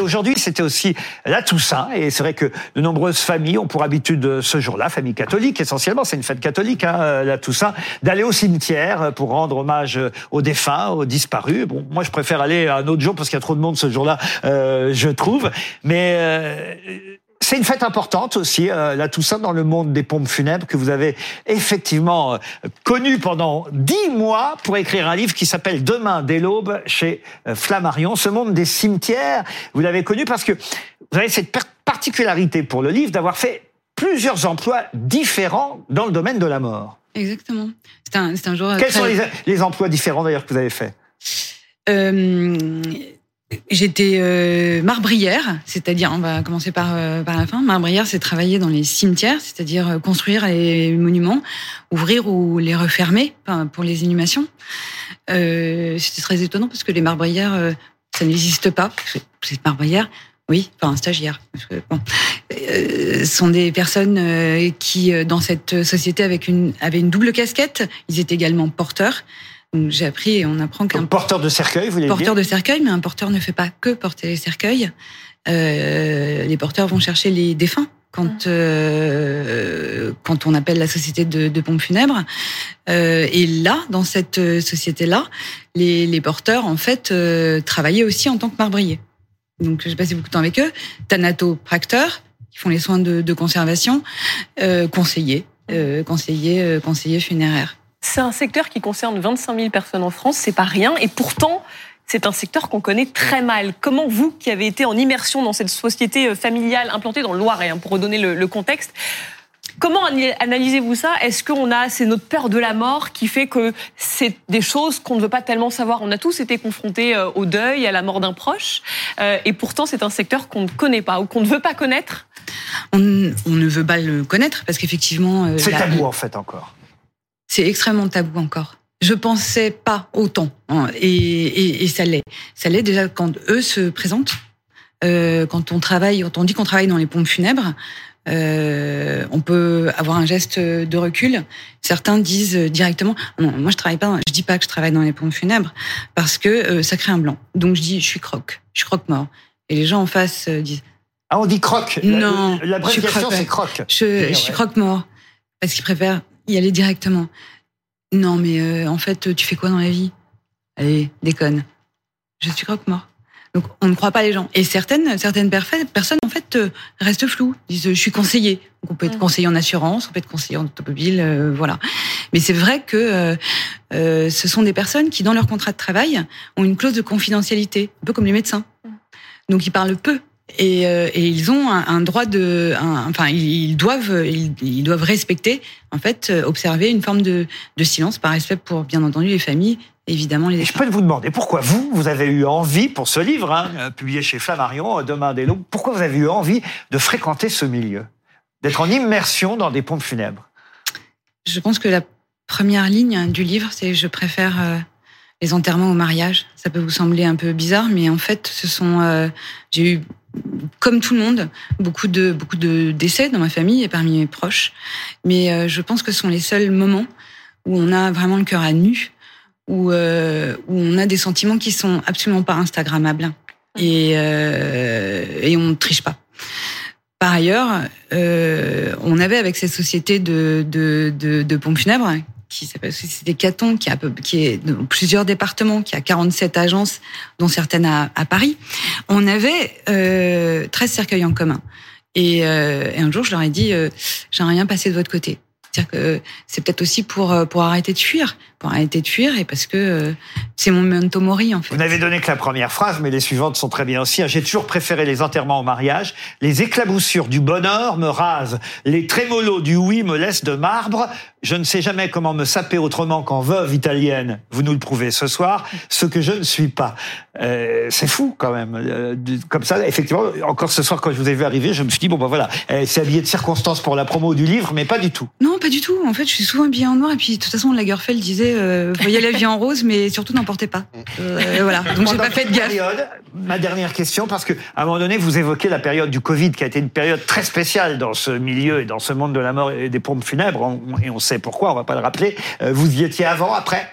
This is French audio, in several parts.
Aujourd'hui, c'était aussi la Toussaint, et c'est vrai que de nombreuses familles ont pour habitude ce jour-là, famille catholique essentiellement, c'est une fête catholique, hein, la Toussaint, d'aller au cimetière pour rendre hommage aux défunts, aux disparus. Bon, moi, je préfère aller un autre jour parce qu'il y a trop de monde ce jour-là, euh, je trouve. Mais euh, c'est une fête importante aussi, euh, la Toussaint dans le monde des pompes funèbres que vous avez effectivement euh, connu pendant dix mois pour écrire un livre qui s'appelle Demain dès l'aube chez euh, Flammarion. Ce monde des cimetières, vous l'avez connu parce que vous avez cette particularité pour le livre d'avoir fait plusieurs emplois différents dans le domaine de la mort. Exactement. C'est un, un jour. Quels sont les, les, emplois différents d'ailleurs que vous avez fait euh, J'étais euh, marbrière, c'est-à-dire, on va commencer par, euh, par la fin. Marbrière, c'est travailler dans les cimetières, c'est-à-dire euh, construire les monuments, ouvrir ou les refermer pour les inhumations. Euh, C'était très étonnant parce que les marbrières, euh, ça n'existe pas. C'est marbrière, oui, enfin un stagiaire. Bon, euh, sont des personnes qui, dans cette société, avec une, avaient une double casquette. Ils étaient également porteurs j'ai appris et on apprend qu'un porteur de cercueil, vous voulez porteur de cercueil, mais un porteur ne fait pas que porter les cercueils. Euh, les porteurs vont chercher les défunts quand euh, quand on appelle la société de, de pompes funèbres. Euh, et là, dans cette société-là, les, les porteurs en fait euh, travaillaient aussi en tant que marbriers. Donc j'ai passé beaucoup de temps avec eux. Thanatopracteurs qui font les soins de, de conservation, euh, conseillers, euh, conseillers, conseillers funéraires. C'est un secteur qui concerne 25 000 personnes en France, c'est pas rien, et pourtant, c'est un secteur qu'on connaît très mal. Comment vous, qui avez été en immersion dans cette société euh, familiale implantée dans le Loiret, hein, pour redonner le, contexte, Comment analysez-vous ça? Est-ce qu'on a, c'est notre peur de la mort qui fait que c'est des choses qu'on ne veut pas tellement savoir? On a tous été confrontés euh, au deuil, à la mort d'un proche, euh, et pourtant c'est un secteur qu'on ne connaît pas ou qu'on ne veut pas connaître? On, ne veut pas le connaître parce qu'effectivement. c'est tabou en fait encore c'est extrêmement tabou encore. Je pensais pas autant, hein, et, et, et, ça l'est. Ça l'est déjà quand eux se présentent, euh, quand on travaille, quand on dit qu'on travaille dans les pompes funèbres. Euh, on peut avoir un geste de recul. Certains disent directement non, moi je travaille pas, je dis pas que je travaille dans les pompes funèbres parce que euh, ça crée un blanc. Donc je dis je suis croque, je suis croque mort. Et les gens en face disent ah on dit croque. Non, la, c'est croque. Je, je suis croque mort parce qu'ils préfèrent y aller directement. Non, mais euh, en fait, tu fais quoi dans la vie? Allez, déconne. Je suis croque-mort. Donc, on ne croit pas les gens. Et certaines, certaines personnes, en fait, euh, restent floues. Disent, je suis conseiller. Donc, on peut être conseiller en assurance, on peut être conseiller en automobile, euh, voilà. Mais c'est vrai que ce sont des personnes qui, dans leur contrat de travail, ont une clause de confidentialité, un peu comme les médecins. Donc, ils parlent peu et, euh, et, ils ont un, droit de, enfin, ils doivent, ils, doivent respecter, en fait, euh, observer une forme de, de, silence par respect pour, bien entendu, les familles, évidemment les. je peux vous demander pourquoi vous, vous avez eu envie pour ce livre, hein, euh, publié chez Flammarion, Demain des Loups, pourquoi vous avez eu envie de fréquenter ce milieu, d'être en immersion dans des pompes funèbres? Je pense que la première ligne du livre, c'est je préfère les enterrements au mariage. Ça peut vous sembler un peu bizarre, mais en fait, ce sont, j'ai eu comme tout le monde, beaucoup de beaucoup de décès dans ma famille et parmi mes proches. Mais euh, je pense que ce sont les seuls moments où on a vraiment le cœur à nu, où euh, où on a des sentiments qui sont absolument pas instagrammables et euh, et on ne triche pas. Par ailleurs, euh, on avait avec cette société de de de, de pompes funèbres qui Société Caton, qui, a, qui est dans plusieurs départements, qui a 47 agences, dont certaines à, à Paris, on avait euh, 13 cercueils en commun. Et, euh, et, un jour, je leur ai dit, euh, j'aimerais rien passer de votre côté. C'est-à-dire que c'est peut-être aussi pour euh, pour arrêter de fuir, pour arrêter de fuir et parce que euh, c'est mon memento mori en fait. Vous n'avez donné que la première phrase, mais les suivantes sont très bien aussi. J'ai toujours préféré les enterrements au mariage. Les éclaboussures du bonheur me rasent. Les trémolos du oui me laissent de marbre. Je ne sais jamais comment me saper autrement qu'en veuve italienne. Vous nous le prouvez ce soir. Ce que je ne suis pas. Euh, c'est fou quand même. Euh, comme ça, effectivement, encore ce soir quand je vous ai vu arriver, je me suis dit bon ben voilà, elle s'est habillée de circonstances pour la promo du livre, mais pas du tout. Non, pas du tout. En fait, je suis souvent habillée en noir et puis de toute façon, Lagerfeld disait euh, voyez la vie en rose, mais surtout n'en portez pas. Euh, voilà. Donc j'ai pas fait de gaffe. Période, ma dernière question, parce que à un moment donné, vous évoquez la période du Covid, qui a été une période très spéciale dans ce milieu et dans ce monde de la mort et des pompes funèbres, et on sait pourquoi, on va pas le rappeler. Euh, vous y étiez avant, après?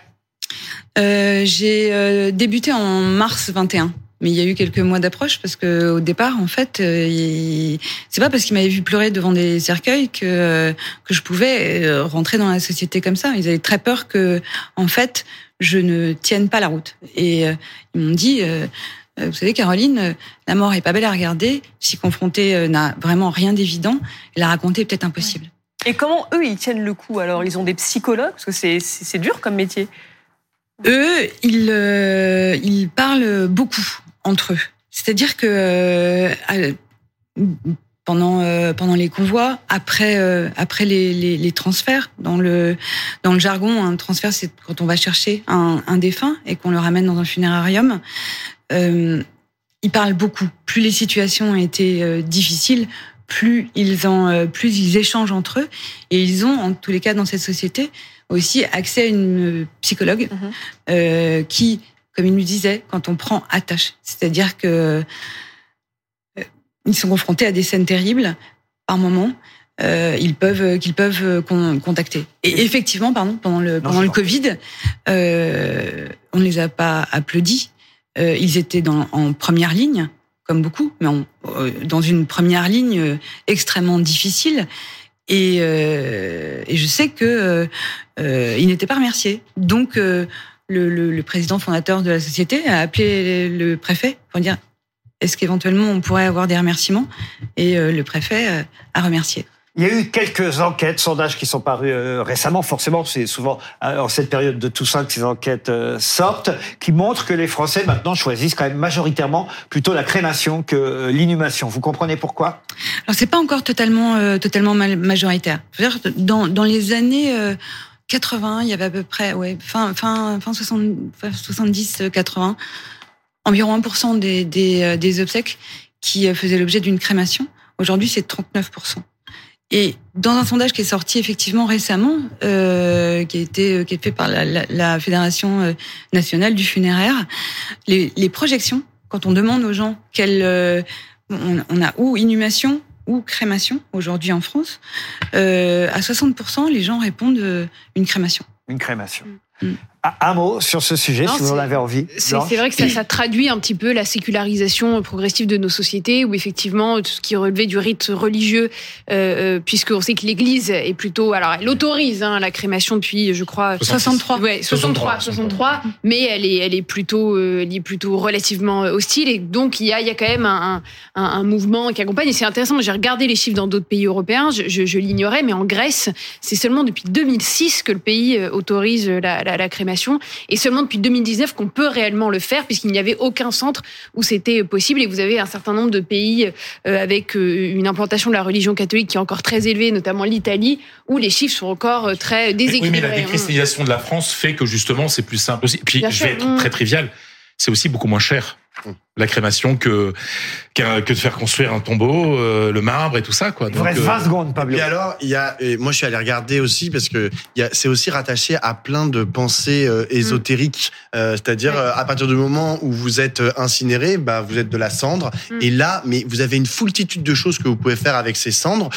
Euh, J'ai euh, débuté en mars 21. mais il y a eu quelques mois d'approche parce que au départ, en fait, euh, c'est pas parce qu'ils m'avaient vu pleurer devant des cercueils que que je pouvais rentrer dans la société comme ça. Ils avaient très peur que, en fait, je ne tienne pas la route. Et ils m'ont dit. vous savez, Caroline, la mort est pas belle à regarder. Si confrontée n'a vraiment rien d'évident, la raconter est peut-être impossible. Et comment eux, ils tiennent le coup? Alors, ils ont des psychologues? Parce que c'est dur comme métier. Eux, ils, ils parlent beaucoup entre eux. C'est-à-dire que euh, pendant euh, pendant les convois, après euh, après les, les, les, transferts dans le dans le jargon, un transfert c'est quand on va chercher un, un défunt et qu'on le ramène dans un funérarium. Euh, ils parlent beaucoup. Plus les situations ont été difficiles, plus ils en plus ils échangent entre eux et ils ont en tous les cas dans cette société aussi accès à une psychologue mmh qui comme il nous disait, quand on prend attache. C'est-à-dire que euh, ils sont confrontés à des scènes terribles par moment. Euh, ils peuvent qu'ils peuvent euh, contacter. Et effectivement, pardon, pendant le pendant le Covid, euh, on les a pas applaudis. Euh, ils étaient dans, en première ligne, comme beaucoup, mais dans une première ligne extrêmement difficile. Et, et je sais que ils n'étaient pas remerciés. Donc le, le, président fondateur de la société a appelé le préfet pour dire est-ce qu'éventuellement on pourrait avoir des remerciements? Et euh, le préfet euh, a remercié. Il y a eu quelques enquêtes, sondages qui sont parus euh, récemment. Forcément, c'est souvent en cette période de Toussaint que ces enquêtes sortent, qui montrent que les Français maintenant choisissent quand même majoritairement plutôt la crémation que l'inhumation. Vous comprenez pourquoi? Alors c'est pas encore totalement totalement majoritaire. dans dans les années 80, il y avait à peu près, fin, fin, fin 70, 80, environ 1% des, des, euh, des obsèques qui euh, faisaient l'objet d'une crémation. Aujourd'hui, c'est 39%. Et dans un sondage qui est sorti effectivement récemment, euh, qui a été euh, qui est fait par la, la, la Fédération nationale du funéraire, les, les, projections, quand on demande aux gens quelle on, on, a ou inhumation ou crémation aujourd'hui en France, euh, à 60%, les gens répondent euh, une crémation. Une crémation. Mm. Un mot sur ce sujet, si vous en avez envie. C'est vrai que ça, ça, traduit un petit peu la sécularisation progressive de nos sociétés, où effectivement, tout ce qui relevait du rite religieux, euh, euh puisqu'on sait que l'Église est plutôt... Alors, elle autorise hein, la crémation depuis, je crois... 63. Ouais, 63, 63, mais elle est, elle est, plutôt, euh, elle est plutôt relativement hostile. Et donc, il y a, il y a quand même un, un, un mouvement qui accompagne. Et c'est intéressant, j'ai regardé les chiffres dans d'autres pays européens, je, je, je l'ignorais, mais en Grèce, c'est seulement depuis 2006 que le pays euh, autorise la, la, la crémation et seulement depuis 2019 qu'on peut réellement le faire, puisqu'il n'y avait aucun centre où c'était possible. Et vous avez un certain nombre de pays euh, avec euh, une implantation de la religion catholique qui est encore très élevée, notamment l'Italie, où les chiffres sont encore euh, très déséquilibrés. Oui, mais la hein. déchristianisation de la France fait que justement c'est plus simple aussi. Puis je vais être très trivial, c'est aussi beaucoup moins cher la crémation que que de faire construire un tombeau, euh, le marbre et tout ça quoi. Donc, il reste 20 euh, secondes, Pablo. Et alors, il y a, moi je suis allé regarder aussi parce que il c'est aussi rattaché à plein de pensées euh, ésotériques, euh, c'est-à-dire à partir du moment où vous êtes incinéré, bah vous êtes de la cendre, mm. et là, mais vous avez une foultitude de choses que vous pouvez faire avec ces cendres,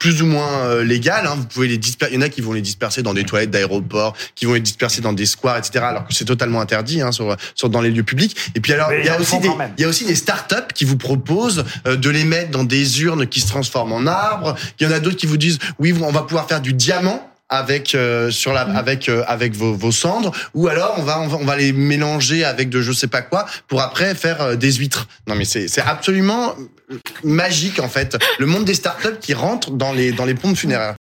plus ou moins légales. Hein, vous pouvez les disperser. Il y en a qui vont les disperser dans des toilettes d'aéroport, qui vont les disperser dans des squares, etc. Alors que c'est totalement interdit hein, sur, sur dans les lieux publics. Et puis alors, il y a aussi des, il y a aussi des startups qui vous proposent euh, de les mettre dans des urnes qui se transforment en arbres. Il y en a d'autres qui vous disent oui, on va pouvoir faire du diamant avec euh, sur la mmh. avec euh, avec vos, vos, cendres ou alors on va, on va on va les mélanger avec de je sais pas quoi pour après faire des huîtres. Non mais c'est c'est absolument magique en fait le monde des startups qui rentrent dans les dans les pompes funéraires.